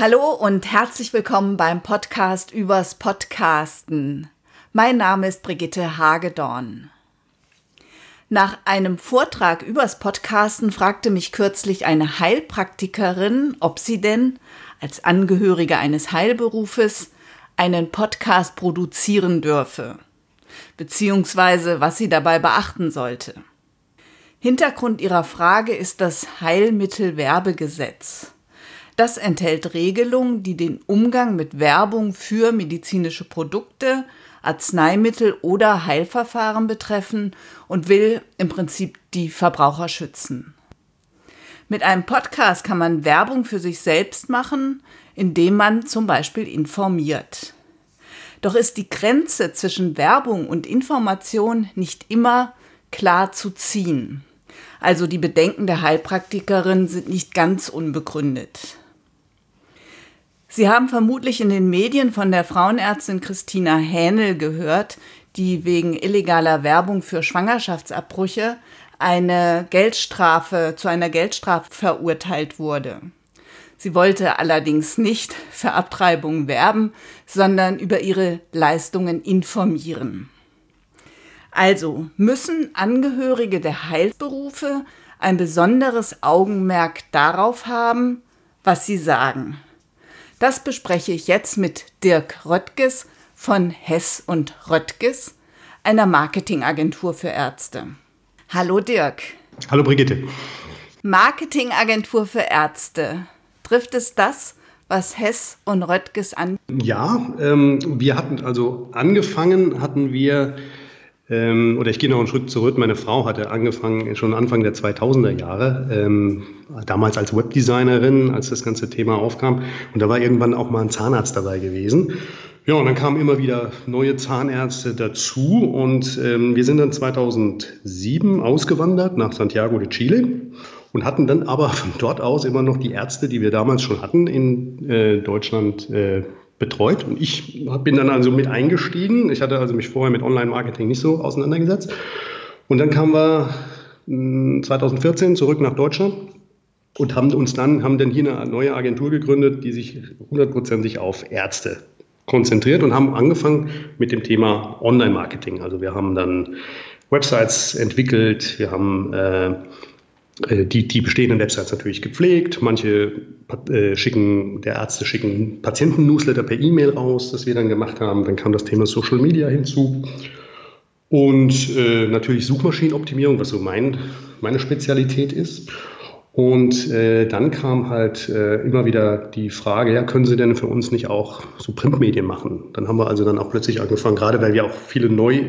Hallo und herzlich willkommen beim Podcast übers Podcasten. Mein Name ist Brigitte Hagedorn. Nach einem Vortrag übers Podcasten fragte mich kürzlich eine Heilpraktikerin, ob sie denn als Angehörige eines Heilberufes einen Podcast produzieren dürfe, beziehungsweise was sie dabei beachten sollte. Hintergrund ihrer Frage ist das Heilmittelwerbegesetz. Das enthält Regelungen, die den Umgang mit Werbung für medizinische Produkte, Arzneimittel oder Heilverfahren betreffen und will im Prinzip die Verbraucher schützen. Mit einem Podcast kann man Werbung für sich selbst machen, indem man zum Beispiel informiert. Doch ist die Grenze zwischen Werbung und Information nicht immer klar zu ziehen. Also die Bedenken der Heilpraktikerin sind nicht ganz unbegründet. Sie haben vermutlich in den Medien von der Frauenärztin Christina Hähnel gehört, die wegen illegaler Werbung für Schwangerschaftsabbrüche eine Geldstrafe zu einer Geldstrafe verurteilt wurde. Sie wollte allerdings nicht für Abtreibung werben, sondern über ihre Leistungen informieren. Also müssen Angehörige der Heilberufe ein besonderes Augenmerk darauf haben, was sie sagen. Das bespreche ich jetzt mit Dirk Röttges von Hess und Röttges, einer Marketingagentur für Ärzte. Hallo Dirk. Hallo Brigitte. Marketingagentur für Ärzte. Trifft es das, was Hess und Röttges an? Ja, ähm, wir hatten also angefangen, hatten wir ähm, oder ich gehe noch einen Schritt zurück. Meine Frau hatte angefangen schon Anfang der 2000er Jahre, ähm, damals als Webdesignerin, als das ganze Thema aufkam. Und da war irgendwann auch mal ein Zahnarzt dabei gewesen. Ja, und dann kamen immer wieder neue Zahnärzte dazu und ähm, wir sind dann 2007 ausgewandert nach Santiago de Chile und hatten dann aber von dort aus immer noch die Ärzte, die wir damals schon hatten, in äh, Deutschland äh, betreut. Und ich bin dann also mit eingestiegen. Ich hatte also mich vorher mit Online-Marketing nicht so auseinandergesetzt. Und dann kamen wir 2014 hm, zurück nach Deutschland und haben uns dann, haben dann hier eine neue Agentur gegründet, die sich hundertprozentig auf Ärzte konzentriert und haben angefangen mit dem Thema Online-Marketing. Also wir haben dann Websites entwickelt, wir haben äh, die, die bestehenden Websites natürlich gepflegt. Manche äh, schicken, der Ärzte schicken Patienten-Newsletter per E-Mail raus, das wir dann gemacht haben. Dann kam das Thema Social Media hinzu. Und äh, natürlich Suchmaschinenoptimierung, was so mein, meine Spezialität ist. Und äh, dann kam halt äh, immer wieder die Frage, ja, können Sie denn für uns nicht auch so Printmedien machen? Dann haben wir also dann auch plötzlich angefangen, gerade weil wir auch viele Neu,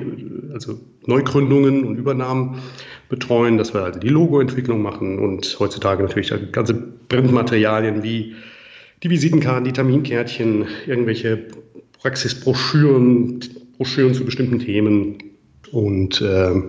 also Neugründungen und Übernahmen betreuen, dass wir also die Logoentwicklung machen und heutzutage natürlich ganze Printmaterialien wie die Visitenkarten, die Terminkärtchen, irgendwelche Praxisbroschüren, Broschüren zu bestimmten Themen und äh,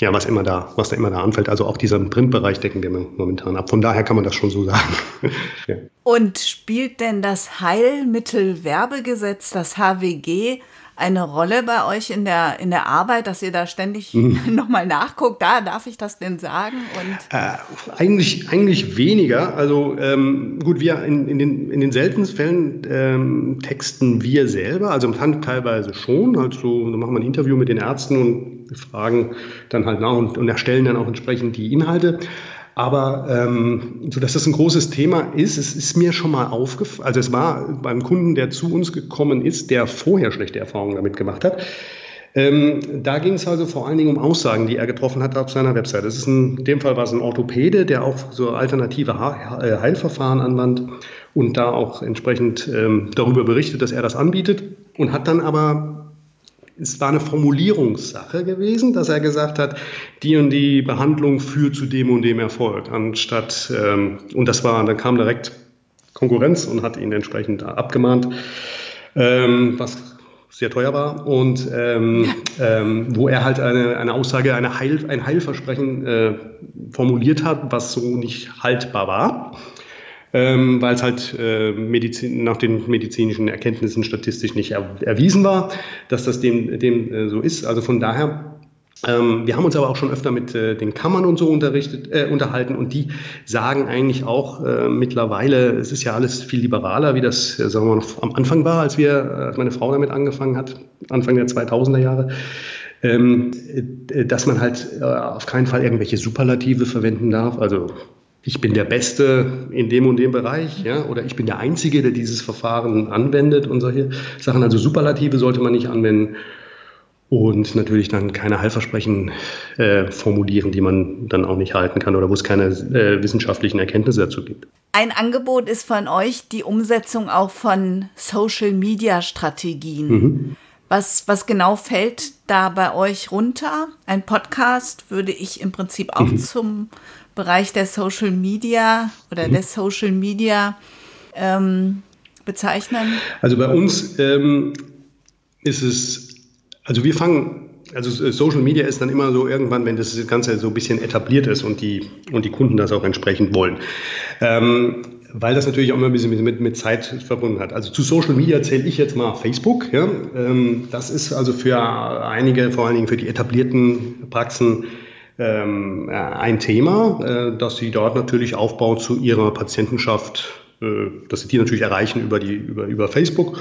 ja, was immer da, was da immer da anfällt. Also auch diesen Printbereich decken wir momentan ab. Von daher kann man das schon so sagen. ja. Und spielt denn das Heilmittelwerbegesetz, das HWG, eine Rolle bei euch in der, in der Arbeit, dass ihr da ständig mhm. nochmal nachguckt? Da darf ich das denn sagen? Und äh, eigentlich, eigentlich weniger. Also ähm, gut, wir in, in, den, in den seltensten Fällen ähm, texten wir selber, also im Hand teilweise schon. Also da machen wir ein Interview mit den Ärzten und fragen dann halt nach und, und erstellen dann auch entsprechend die Inhalte. Aber ähm, so dass das ein großes Thema ist, es ist mir schon mal aufgefallen, also es war beim Kunden, der zu uns gekommen ist, der vorher schlechte Erfahrungen damit gemacht hat. Ähm, da ging es also vor allen Dingen um Aussagen, die er getroffen hat auf seiner Website. Das ist ein, in dem Fall war es ein Orthopäde, der auch so alternative äh, Heilverfahren anwandt und da auch entsprechend ähm, darüber berichtet, dass er das anbietet und hat dann aber es war eine Formulierungssache gewesen, dass er gesagt hat, die und die Behandlung führt zu dem und dem Erfolg, anstatt, ähm, und das war, dann kam direkt Konkurrenz und hat ihn entsprechend abgemahnt, ähm, was sehr teuer war und ähm, ähm, wo er halt eine, eine Aussage, eine Heil, ein Heilversprechen äh, formuliert hat, was so nicht haltbar war ähm, weil es halt äh, Medizin, nach den medizinischen Erkenntnissen statistisch nicht er, erwiesen war, dass das dem, dem äh, so ist. Also von daher Ähm, wir haben uns aber auch schon öfter mit äh, den Kammern und so unterrichtet, äh, unterhalten und die sagen eigentlich auch äh, mittlerweile, es ist ja alles viel liberaler, wie das, äh, sagen wir mal, am Anfang war, als wir, äh, als meine Frau damit angefangen hat, Anfang der 2000er Jahre. Ähm, äh, dass man halt auf keinen Fall irgendwelche Superlative verwenden darf. Also ich bin der Beste in dem und dem Bereich, ja, oder ich bin der Einzige, der dieses Verfahren anwendet und solche Sachen. Also Superlative sollte man nicht anwenden und natürlich dann keine Heilversprechen äh, formulieren, die man dann auch nicht halten kann oder wo es keine äh, wissenschaftlichen Erkenntnisse dazu gibt. Ein Angebot ist von euch die Umsetzung auch von Social-Media-Strategien. Mhm. Was, was genau fällt da bei euch runter? Ein Podcast würde ich im Prinzip auch mhm. zum Bereich der Social Media oder mhm. des Social Media ähm, bezeichnen? Also bei uns ähm, ist es also wir fangen, also Social Media ist dann immer so irgendwann, wenn das Ganze so ein bisschen etabliert ist und die, und die Kunden das auch entsprechend wollen. Ähm, weil das natürlich auch immer ein bisschen mit, mit Zeit verbunden hat. Also zu Social Media zähle ich jetzt mal Facebook. Ja? Ähm, das ist also für einige, vor allen Dingen für die etablierten Praxen, ähm, ein Thema, äh, dass sie dort natürlich aufbauen zu ihrer Patientenschaft, äh, dass sie die natürlich erreichen über, die, über, über Facebook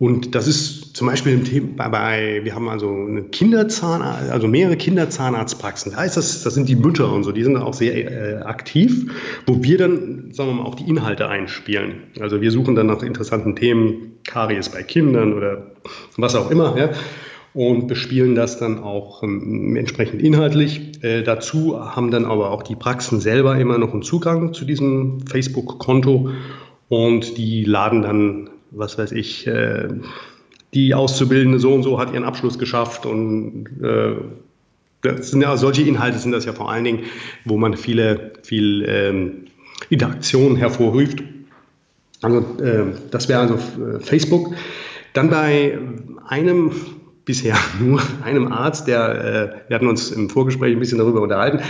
und das ist zum Beispiel im Thema bei, wir haben also eine Kinderzahnarzt, also mehrere Kinderzahnarztpraxen. Da ist das, das sind die Mütter und so, die sind auch sehr äh, aktiv, wo wir dann, sagen wir mal, auch die Inhalte einspielen. Also wir suchen dann nach interessanten Themen, Karies bei Kindern oder was auch immer, ja, und bespielen das dann auch ähm, entsprechend inhaltlich. Äh, dazu haben dann aber auch die Praxen selber immer noch einen Zugang zu diesem Facebook-Konto und die laden dann was weiß ich, äh, die Auszubildende so und so hat ihren Abschluss geschafft und äh, das sind ja solche Inhalte sind das ja vor allen Dingen, wo man viele, viel ähm, Interaktion hervorruft. Also äh, das wäre also äh, Facebook. Dann bei einem bisher nur einem Arzt, der, äh, wir hatten uns im Vorgespräch ein bisschen darüber unterhalten,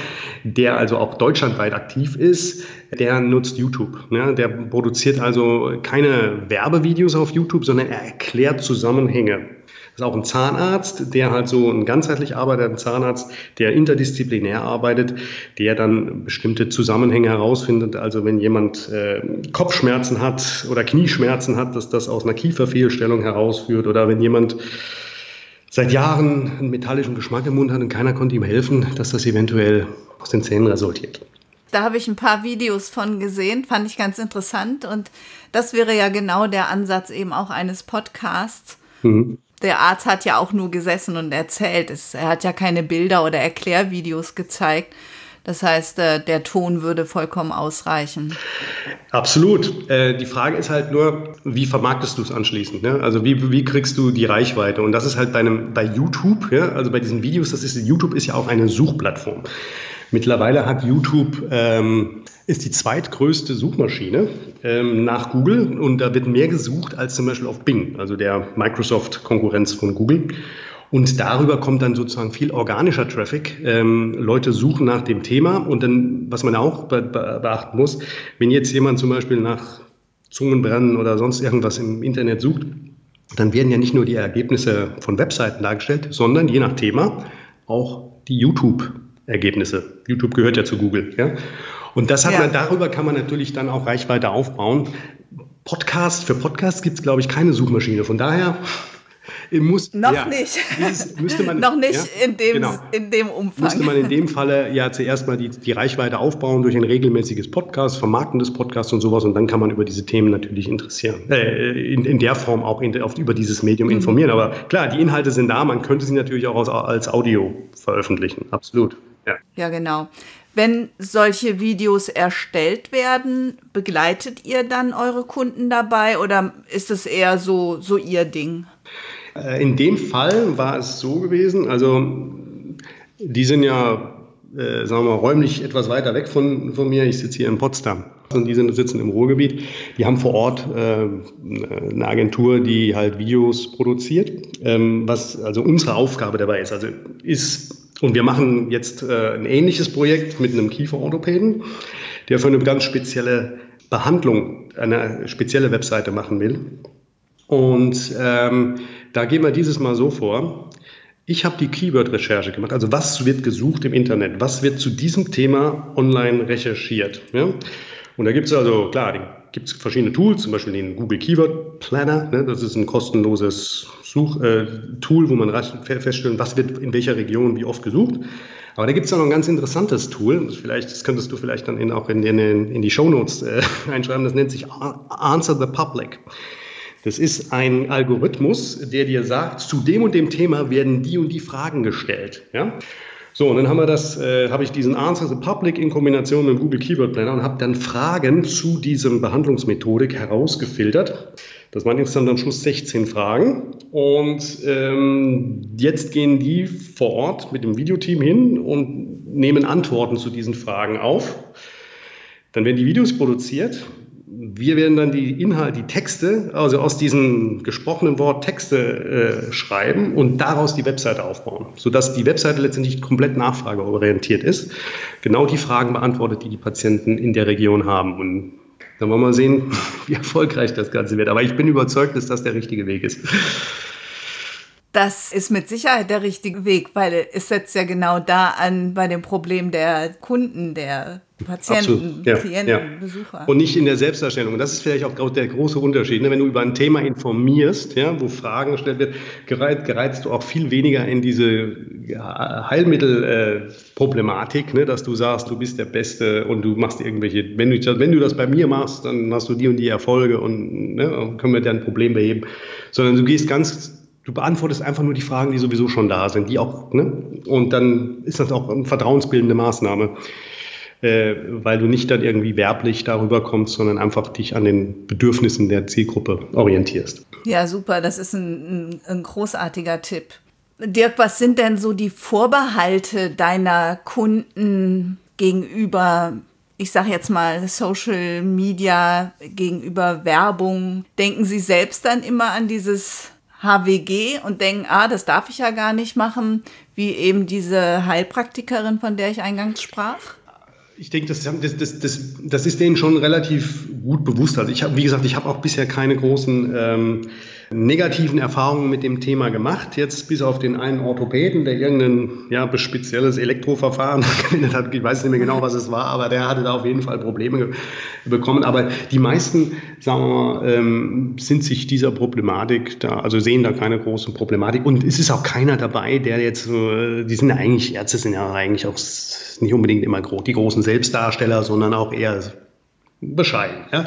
der also auch deutschlandweit aktiv ist, der nutzt YouTube. Ne? Der produziert also keine Werbevideos auf YouTube, sondern er erklärt Zusammenhänge. Das ist auch ein Zahnarzt, der halt so ein ganzheitlich arbeitender Zahnarzt, der interdisziplinär arbeitet, der dann bestimmte Zusammenhänge herausfindet. Also wenn jemand äh, Kopfschmerzen hat oder Knieschmerzen hat, dass das aus einer Kieferfehlstellung herausführt oder wenn jemand seit Jahren einen metallischen Geschmack im Mund hat und keiner konnte ihm helfen, dass das eventuell aus den Zähnen resultiert. Da habe ich ein paar Videos von gesehen, fand ich ganz interessant. Und das wäre ja genau der Ansatz eben auch eines Podcasts. Mhm. Der Arzt hat ja auch nur gesessen und erzählt. Er hat ja keine Bilder oder Erklärvideos gezeigt. Das heißt, äh, der Ton würde vollkommen ausreichen. Absolut. Äh, die Frage ist halt nur, wie vermarktest du es anschließend? Ne? Also wie, wie kriegst du die Reichweite? Und das ist halt bei, bei YouTube, also bei diesen Videos, das ist, YouTube ist ja auch eine Suchplattform. Mittlerweile hat YouTube, ähm, ist die zweitgrößte Suchmaschine ähm, nach Google und da wird mehr gesucht als zum Beispiel auf Bing, also der Microsoft-Konkurrenz von Google. Und darüber kommt dann sozusagen viel organischer Traffic. Ähm, Leute suchen nach dem Thema und dann, was man auch be beachten muss, wenn jetzt jemand zum Beispiel nach Zungenbrennen oder sonst irgendwas im Internet sucht, dann werden ja nicht nur die Ergebnisse von Webseiten dargestellt, sondern je nach Thema auch die YouTube-Ergebnisse. YouTube gehört ja zu Google. Ja? Und das hat ja. man, darüber kann man natürlich dann auch Reichweite aufbauen. Podcast, für Podcasts gibt es, glaube ich, keine Suchmaschine. Von daher muss, Noch ja, nicht. müsste man, Noch nicht ja, in, dem, genau. in dem Umfang. Müsste man in dem Falle ja zuerst mal die, die Reichweite aufbauen durch ein regelmäßiges Podcast, Vermarkten des Podcasts und sowas und dann kann man über diese Themen natürlich interessieren. Äh, in, in der Form auch in, auf, über dieses Medium mhm. informieren. Aber klar, die Inhalte sind da, man könnte sie natürlich auch als, als Audio veröffentlichen. Absolut. Ja, ja genau. Wenn solche Videos erstellt werden, begleitet ihr dann eure Kunden dabei oder ist es eher so, so ihr Ding? Äh, in dem Fall war es so gewesen, also die sind ja, äh, sagen wir mal, räumlich etwas weiter weg von, von mir. Ich sitze hier in Potsdam und die sind, sitzen im Ruhrgebiet. Die haben vor Ort äh, eine Agentur, die halt Videos produziert, ähm, was also unsere Aufgabe dabei ist. Also ist und wir machen jetzt äh, ein ähnliches Projekt mit einem Kieferorthopäden, der für eine ganz spezielle Behandlung eine spezielle Webseite machen will. Und ähm, da gehen wir dieses Mal so vor. Ich habe die Keyword-Recherche gemacht. Also was wird gesucht im Internet? Was wird zu diesem Thema online recherchiert? Ja? Und da gibt es also, klar, gibt es verschiedene Tools, zum Beispiel den Google Keyword Planner. Ne? Das ist ein kostenloses Such, äh, Tool, wo man feststellen, was wird in welcher Region wie oft gesucht. Aber da gibt es noch ein ganz interessantes Tool, das, vielleicht, das könntest du vielleicht dann in, auch in, in, in die Shownotes äh, einschreiben, das nennt sich Answer the Public. Das ist ein Algorithmus, der dir sagt, zu dem und dem Thema werden die und die Fragen gestellt. Ja? So, und dann haben wir das, äh, habe ich diesen Answer the Public in Kombination mit dem Google Keyword Planner und habe dann Fragen zu diesem Behandlungsmethodik herausgefiltert. Das waren insgesamt am Schluss 16 Fragen. Und ähm, jetzt gehen die vor Ort mit dem Videoteam hin und nehmen Antworten zu diesen Fragen auf. Dann werden die Videos produziert wir werden dann die Inhalte, die Texte, also aus diesem gesprochenen Wort Texte äh, schreiben und daraus die Webseite aufbauen, sodass die Webseite letztendlich komplett nachfrageorientiert ist, genau die Fragen beantwortet, die die Patienten in der Region haben. Und dann wollen wir mal sehen, wie erfolgreich das Ganze wird. Aber ich bin überzeugt, dass das der richtige Weg ist. Das ist mit Sicherheit der richtige Weg, weil es setzt ja genau da an bei dem Problem der Kunden, der Patienten, ja, Klienten, ja. Besucher. Und nicht in der Selbstdarstellung. Und das ist vielleicht auch der große Unterschied. Ne? Wenn du über ein Thema informierst, ja, wo Fragen gestellt werden, gereizt, gereizt du auch viel weniger in diese Heilmittelproblematik, ne? dass du sagst, du bist der Beste und du machst irgendwelche, wenn du, wenn du das bei mir machst, dann hast du die und die Erfolge und ne, können wir dein Problem beheben. Sondern du gehst ganz du beantwortest einfach nur die Fragen, die sowieso schon da sind, die auch, ne? Und dann ist das auch eine vertrauensbildende Maßnahme, äh, weil du nicht dann irgendwie werblich darüber kommst, sondern einfach dich an den Bedürfnissen der Zielgruppe orientierst. Ja, super, das ist ein, ein, ein großartiger Tipp. Dirk, was sind denn so die Vorbehalte deiner Kunden gegenüber ich sage jetzt mal, Social Media gegenüber Werbung, denken Sie selbst dann immer an dieses HWG und denken, ah, das darf ich ja gar nicht machen, wie eben diese Heilpraktikerin, von der ich eingangs sprach? Ich denke, das, das, das, das, ist denen schon relativ gut bewusst. Also ich habe, wie gesagt, ich habe auch bisher keine großen ähm, negativen Erfahrungen mit dem Thema gemacht. Jetzt bis auf den einen Orthopäden, der irgendein ja, spezielles Elektroverfahren verwendet hat. Ich weiß nicht mehr genau, was es war, aber der hatte da auf jeden Fall Probleme bekommen. Aber die meisten, sagen wir mal, ähm, sind sich dieser Problematik da, also sehen da keine große Problematik. Und es ist auch keiner dabei, der jetzt, äh, die sind ja eigentlich, Ärzte sind ja eigentlich auch nicht unbedingt immer die großen Selbstdarsteller, sondern auch eher bescheiden. Ja?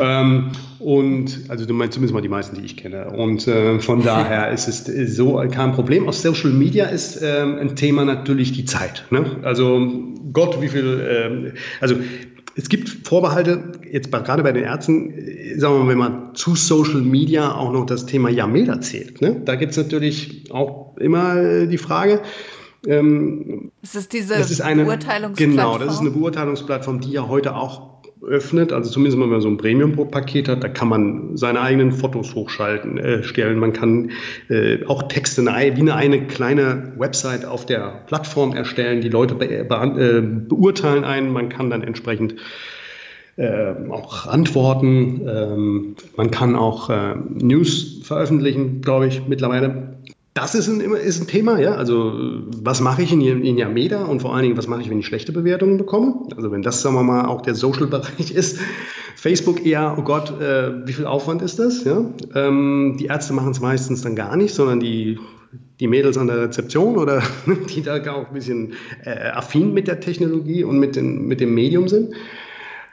Ähm, und also du meinst zumindest mal die meisten, die ich kenne. Und äh, von daher ist es so kein Problem. Aus Social Media ist ähm, ein Thema natürlich die Zeit. Ne? Also Gott, wie viel, ähm, also es gibt Vorbehalte, jetzt bei, gerade bei den Ärzten, äh, sagen wir mal, wenn man zu Social Media auch noch das Thema Yamed zählt. Ne? Da gibt es natürlich auch immer die Frage, ähm, das ist diese das ist eine, Beurteilungsplattform. Genau, das ist eine Beurteilungsplattform, die ja heute auch öffnet, also zumindest wenn man so ein Premium-Paket hat, da kann man seine eigenen Fotos hochschalten, äh, stellen. Man kann äh, auch Texte wie eine, eine kleine Website auf der Plattform erstellen. Die Leute be be äh, beurteilen einen. Man kann dann entsprechend äh, auch antworten. Ähm, man kann auch äh, News veröffentlichen, glaube ich, mittlerweile. Das ist ein, ist ein Thema, ja. Also, was mache ich in, in Yameda und vor allen Dingen, was mache ich, wenn ich schlechte Bewertungen bekomme? Also, wenn das, sagen wir mal, auch der Social-Bereich ist. Facebook eher, oh Gott, äh, wie viel Aufwand ist das? Ja? Ähm, die Ärzte machen es meistens dann gar nicht, sondern die, die Mädels an der Rezeption oder die da auch ein bisschen äh, affin mit der Technologie und mit, den, mit dem Medium sind.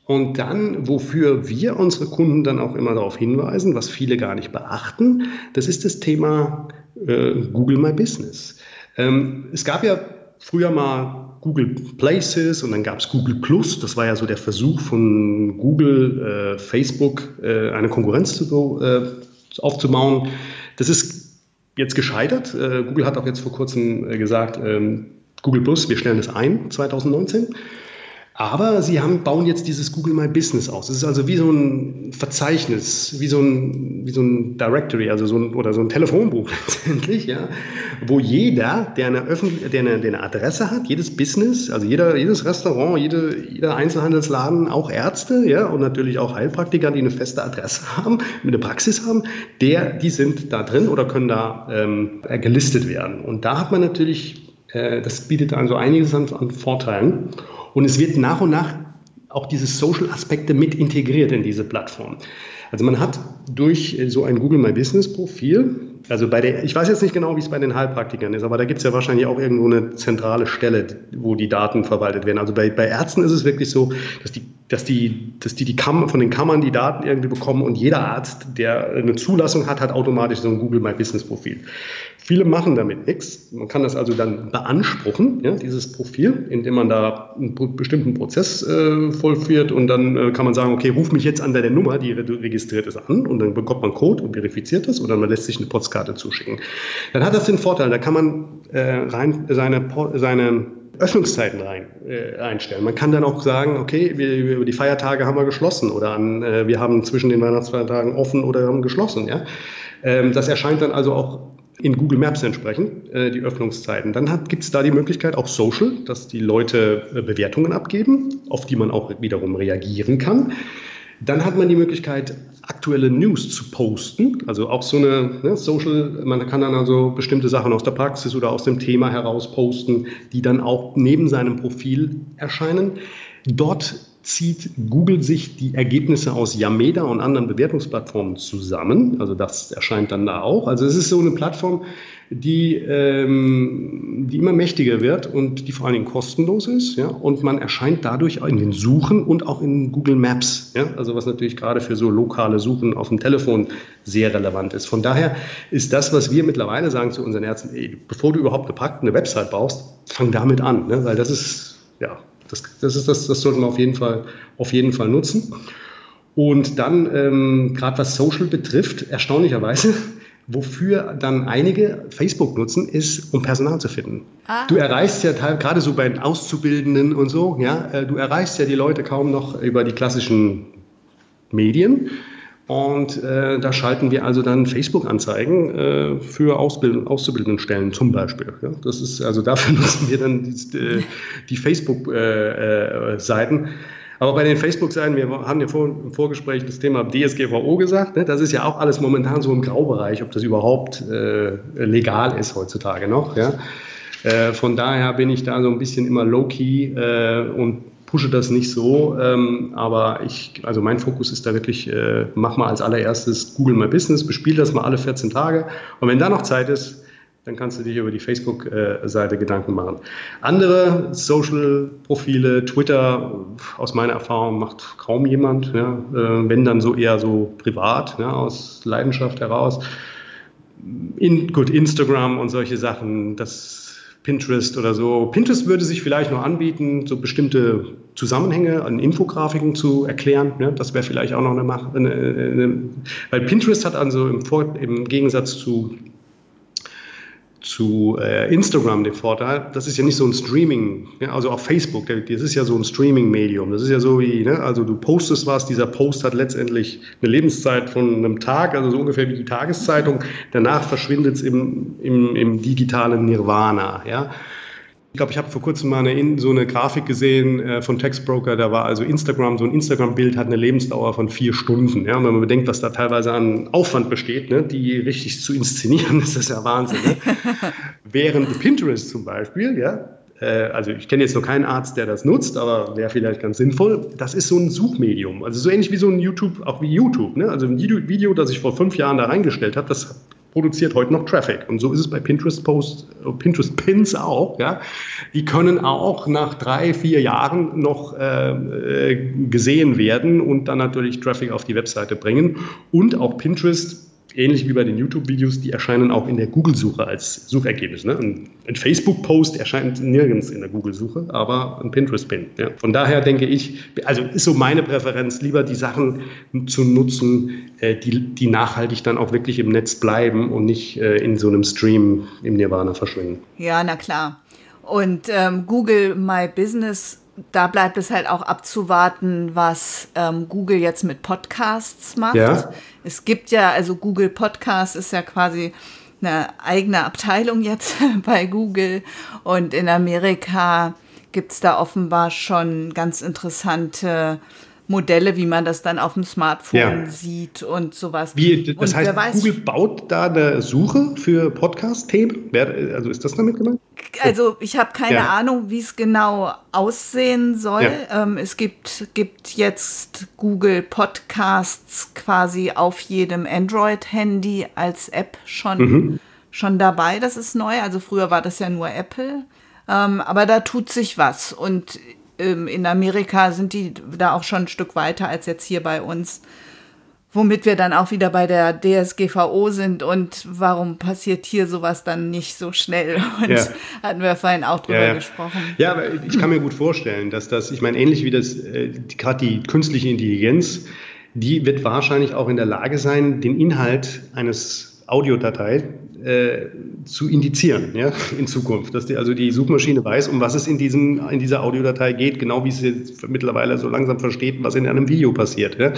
Und dann, wofür wir unsere Kunden dann auch immer darauf hinweisen, was viele gar nicht beachten, das ist das Thema äh, Google My Business. Ähm, es gab ja früher mal Google Places und dann gab es Google Plus. Das war ja so der Versuch von Google, äh, Facebook äh, eine Konkurrenz zu, äh, aufzubauen. Das ist jetzt gescheitert. Äh, Google hat auch jetzt vor kurzem gesagt, ähm, Google Plus, wir stellen es ein 2019. Aber sie haben, bauen jetzt dieses Google My Business aus. Es ist also wie so ein Verzeichnis, wie so ein, wie so ein Directory, also so ein, oder so ein Telefonbuch letztendlich, ja, wo jeder, der eine, Öffentlich der eine, der eine Adresse hat, jedes Business, also jeder, jedes Restaurant, jede, jeder Einzelhandelsladen, auch Ärzte, ja, und natürlich auch Heilpraktiker, die eine feste Adresse haben, eine Praxis haben, der, die sind da drin oder können da ähm, gelistet werden. Und da hat man natürlich, äh, das bietet also einiges an, an Vorteilen. Und es wird nach und nach auch diese Social-Aspekte mit integriert in diese Plattform. Also man hat durch so ein Google My Business Profil, also bei der, ich weiß jetzt nicht genau, wie es bei den Heilpraktikern ist, aber da gibt es ja wahrscheinlich auch irgendwo eine zentrale Stelle, wo die Daten verwaltet werden. Also bei, bei Ärzten ist es wirklich so, dass die, dass die, dass die, die Kam von den Kammern die Daten irgendwie bekommen und jeder Arzt, der eine Zulassung hat, hat automatisch so ein Google My Business Profil. Viele machen damit nichts. Man kann das also dann beanspruchen, ja, dieses Profil, indem man da einen bestimmten Prozess äh, vollführt und dann äh, kann man sagen, okay, ruf mich jetzt an der Nummer, die registriert ist, an und dann bekommt man Code und verifiziert das oder man lässt sich eine Postkarte zuschicken. Dann hat das den Vorteil, da kann man äh, rein seine, seine Öffnungszeiten rein, äh, einstellen. Man kann dann auch sagen, okay, wir, über die Feiertage haben wir geschlossen oder an, äh, wir haben zwischen den Weihnachtsfeiertagen offen oder haben geschlossen. Ja? Ähm, das erscheint dann also auch in Google Maps entsprechen, äh, die Öffnungszeiten. Dann gibt es da die Möglichkeit, auch Social, dass die Leute äh, Bewertungen abgeben, auf die man auch wiederum reagieren kann. Dann hat man die Möglichkeit, aktuelle News zu posten, also auch so eine ne, Social, man kann dann also bestimmte Sachen aus der Praxis oder aus dem Thema heraus posten, die dann auch neben seinem Profil erscheinen. Dort zieht Google sich die Ergebnisse aus Yameda und anderen Bewertungsplattformen zusammen. Also das erscheint dann da auch. Also es ist so eine Plattform, die, ähm, die immer mächtiger wird und die vor allen Dingen kostenlos ist. Ja? Und man erscheint dadurch in den Suchen und auch in Google Maps. Ja? Also was natürlich gerade für so lokale Suchen auf dem Telefon sehr relevant ist. Von daher ist das, was wir mittlerweile sagen zu unseren Ärzten, ey, bevor du überhaupt gepackt eine Website baust, fang damit an. Ne? Weil das ist, ja, das, das, ist das, das sollten wir auf jeden Fall, auf jeden Fall nutzen. Und dann, ähm, gerade was Social betrifft, erstaunlicherweise, wofür dann einige Facebook nutzen, ist, um Personal zu finden. Ah. Du erreichst ja gerade so bei den Auszubildenden und so, ja, äh, du erreichst ja die Leute kaum noch über die klassischen Medien. Und äh, da schalten wir also dann Facebook-Anzeigen äh, für Ausbild Auszubildendenstellen zum Beispiel. Ja? Das ist also dafür nutzen wir dann die, äh, die Facebook-Seiten. Äh, äh, Aber bei den Facebook-Seiten, wir haben ja vor, im Vorgespräch das Thema DSGVO gesagt, ne? das ist ja auch alles momentan so im Graubereich, ob das überhaupt äh, legal ist heutzutage noch. Ja? von daher bin ich da so ein bisschen immer low-key und pushe das nicht so, ähm, aber ich, also mein Fokus ist da wirklich, äh, mach mal als allererstes Google My Business, bespiel das mal alle 14 Tage und wenn da noch Zeit ist, dann kannst du dich über die Facebook-Seite Gedanken machen. Andere Social-Profile, Twitter, aus meiner Erfahrung macht kaum jemand, ja, äh, wenn dann so eher so privat, ja, aus Leidenschaft heraus. In, gut, Instagram und solche Sachen, das Pinterest oder so. Pinterest würde sich vielleicht noch anbieten, so bestimmte Zusammenhänge an Infografiken zu erklären. Ne? Das wäre vielleicht auch noch eine. Eine, eine, weil Pinterest hat also im, im Gegensatz zu zu äh, Instagram den Vorteil, das ist ja nicht so ein Streaming, ja, also auch Facebook, das ist ja so ein Streaming-Medium. Das ist ja so wie, ne, also du postest was, dieser Post hat letztendlich eine Lebenszeit von einem Tag, also so ungefähr wie die Tageszeitung. Danach verschwindet es im, im, im digitalen Nirvana. Ja. Ich glaube, ich habe vor kurzem mal eine, so eine Grafik gesehen äh, von Textbroker, da war also Instagram, so ein Instagram-Bild hat eine Lebensdauer von vier Stunden. Ja? Und wenn man bedenkt, was da teilweise an Aufwand besteht, ne, die richtig zu inszenieren, ist das ja Wahnsinn. Ne? Während Pinterest zum Beispiel, ja, äh, also ich kenne jetzt noch keinen Arzt, der das nutzt, aber wäre vielleicht ganz sinnvoll. Das ist so ein Suchmedium, also so ähnlich wie so ein YouTube, auch wie YouTube. Ne? Also ein Video, das ich vor fünf Jahren da reingestellt habe, das produziert heute noch Traffic. Und so ist es bei Pinterest Posts, äh, Pinterest Pins auch. Ja. Die können auch nach drei, vier Jahren noch äh, äh, gesehen werden und dann natürlich Traffic auf die Webseite bringen. Und auch Pinterest ähnlich wie bei den YouTube-Videos, die erscheinen auch in der Google-Suche als Suchergebnis. Ne? Ein, Facebook-Post erscheint nirgends in der Google-Suche, aber ein Pinterest-Pin. Ja? Von daher denke ich, also ist so meine Präferenz, lieber die Sachen zu nutzen, äh, die, die nachhaltig dann auch wirklich im Netz bleiben und nicht äh, in so einem Stream im Nirvana verschwinden. Ja, na klar. Und ähm, Google My Business da bleibt es halt auch abzuwarten, was ähm, Google jetzt mit Podcasts macht. Ja. Es gibt ja, also Google Podcast ist ja quasi eine eigene Abteilung jetzt bei Google und in Amerika gibt es da offenbar schon ganz interessante Modelle, wie man das dann auf dem Smartphone Ja. sieht und sowas. Wie, das und heißt, wer weiß, Google baut da eine Suche für Podcast-Themen? Also ist das damit gemeint? Also ich habe keine Ja. Ahnung, wie es genau aussehen soll. Ja. Ähm, es gibt, gibt jetzt Google Podcasts quasi auf jedem Android-Handy als App schon, Mhm. schon dabei. Das ist neu. Also früher war das ja nur Apple. Ähm, aber da tut sich was. Und ähm, in Amerika sind die da auch schon ein Stück weiter als jetzt hier bei uns. Womit wir dann auch wieder bei der DSGVO sind und warum passiert hier sowas dann nicht so schnell? Und Ja. hatten wir vorhin auch drüber Ja, ja. gesprochen. Ja, aber ich kann mir gut vorstellen, dass das, ich meine, ähnlich wie das, äh, gerade die künstliche Intelligenz, die wird wahrscheinlich auch in der Lage sein, den Inhalt eines Audiodatei äh, zu indizieren, ja, in Zukunft. Dass die, also die Suchmaschine weiß, um was es in, diesem, in dieser Audiodatei geht, genau wie sie jetzt mittlerweile so langsam versteht, was in einem Video passiert. Ja.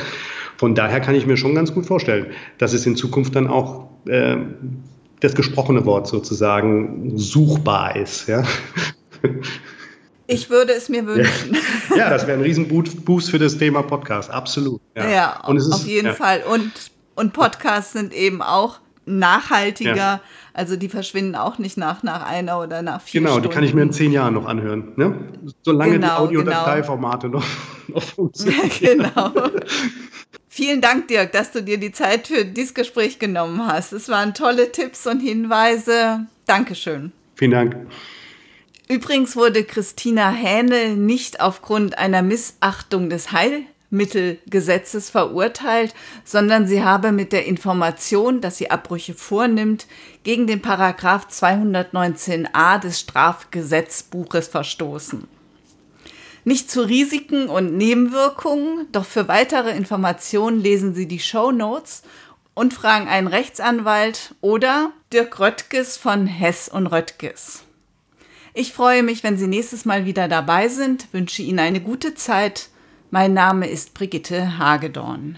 Von daher kann ich mir schon ganz gut vorstellen, dass es in Zukunft dann auch äh, das gesprochene Wort sozusagen suchbar ist. Ja. Ich würde es mir wünschen. Ja, das wäre ein Riesenboost für das Thema Podcast, absolut. Ja, Und es ist- auf jeden ja. Fall. Und, und Podcasts sind eben auch nachhaltiger. Ja. Also die verschwinden auch nicht nach, nach einer oder nach vier Genau, Stunden. die kann ich mir in zehn Jahren noch anhören. Ne? Solange die Genau, Audiodateiformate noch, noch funktionieren. genau. Vielen Dank, Dirk, dass du dir die Zeit für dieses Gespräch genommen hast. Es waren tolle Tipps und Hinweise. Dankeschön. Vielen Dank. Übrigens wurde Christina Hähnel nicht aufgrund einer Missachtung des Heilmittelgesetzes verurteilt, sondern sie habe mit der Information, dass sie Abbrüche vornimmt, gegen den Paragraph 219a des Strafgesetzbuches verstoßen. Nicht zu Risiken und Nebenwirkungen, doch für weitere Informationen lesen Sie die Show Notes und fragen einen Rechtsanwalt oder Dirk Röttges von Hess und Röttges. Ich freue mich, wenn Sie nächstes Mal wieder dabei sind, wünsche Ihnen eine gute Zeit. Mein Name ist Brigitte Hagedorn.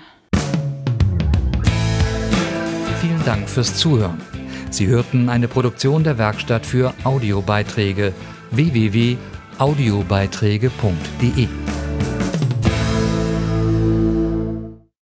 Vielen Dank fürs Zuhören. Sie hörten eine Produktion der Werkstatt für Audiobeiträge www.audiobeiträge.de.